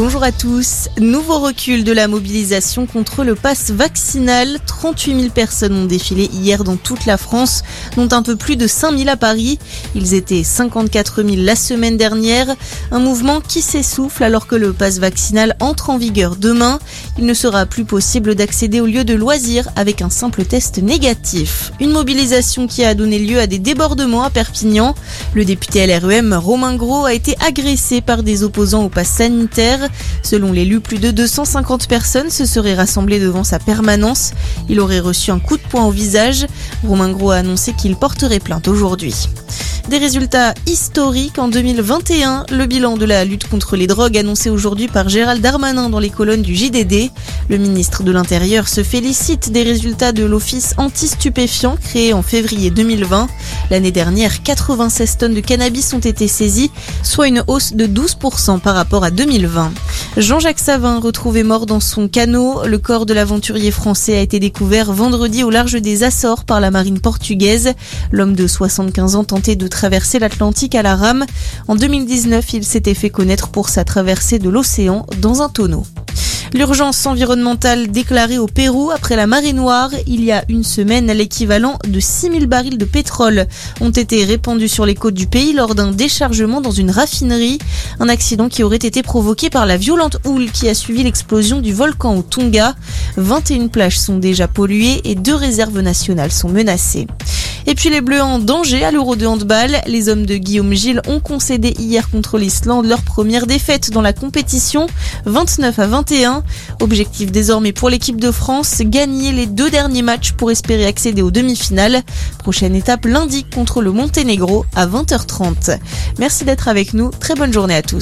Bonjour à tous. Nouveau recul de la mobilisation contre le pass vaccinal. 38 000 personnes ont défilé hier dans toute la France, dont un peu plus de 5 000 à Paris. Ils étaient 54 000 la semaine dernière. Un mouvement qui s'essouffle alors que le pass vaccinal entre en vigueur demain. Il ne sera plus possible d'accéder aux lieux de loisirs avec un simple test négatif. Une mobilisation qui a donné lieu à des débordements à Perpignan. Le député LREM Romain Gros a été agressé par des opposants au pass sanitaire. Selon l'élu, plus de 250 personnes se seraient rassemblées devant sa permanence. Il aurait reçu un coup de poing au visage. Romain Gros a annoncé qu'il porterait plainte aujourd'hui. Des résultats historiques en 2021. Le bilan de la lutte contre les drogues annoncé aujourd'hui par Gérald Darmanin dans les colonnes du JDD. Le ministre de l'Intérieur se félicite des résultats de l'Office anti-stupéfiant créé en février 2020. L'année dernière, 96 tonnes de cannabis ont été saisies, soit une hausse de 12% par rapport à 2020. Jean-Jacques Savin, retrouvé mort dans son canot, le corps de l'aventurier français a été découvert vendredi au large des Açores par la marine portugaise. L'homme de 75 ans tentait de traverser l'Atlantique à la rame. En 2019, il s'était fait connaître pour sa traversée de l'océan dans un tonneau. L'urgence environnementale déclarée au Pérou après la marée noire il y a une semaine, l'équivalent de 6000 barils de pétrole ont été répandus sur les côtes du pays lors d'un déchargement dans une raffinerie. Un accident qui aurait été provoqué par la violente houle qui a suivi l'explosion du volcan au Tonga. 21 plages sont déjà polluées et deux réserves nationales sont menacées. Et puis les Bleus en danger à l'Euro de handball. Les hommes de Guillaume Gilles ont concédé hier contre l'Islande leur première défaite dans la compétition, 29 à 21. Objectif désormais pour l'équipe de France, gagner les deux derniers matchs pour espérer accéder aux demi-finales. Prochaine étape lundi contre le Monténégro à 20h30. Merci d'être avec nous. Très bonne journée à tous.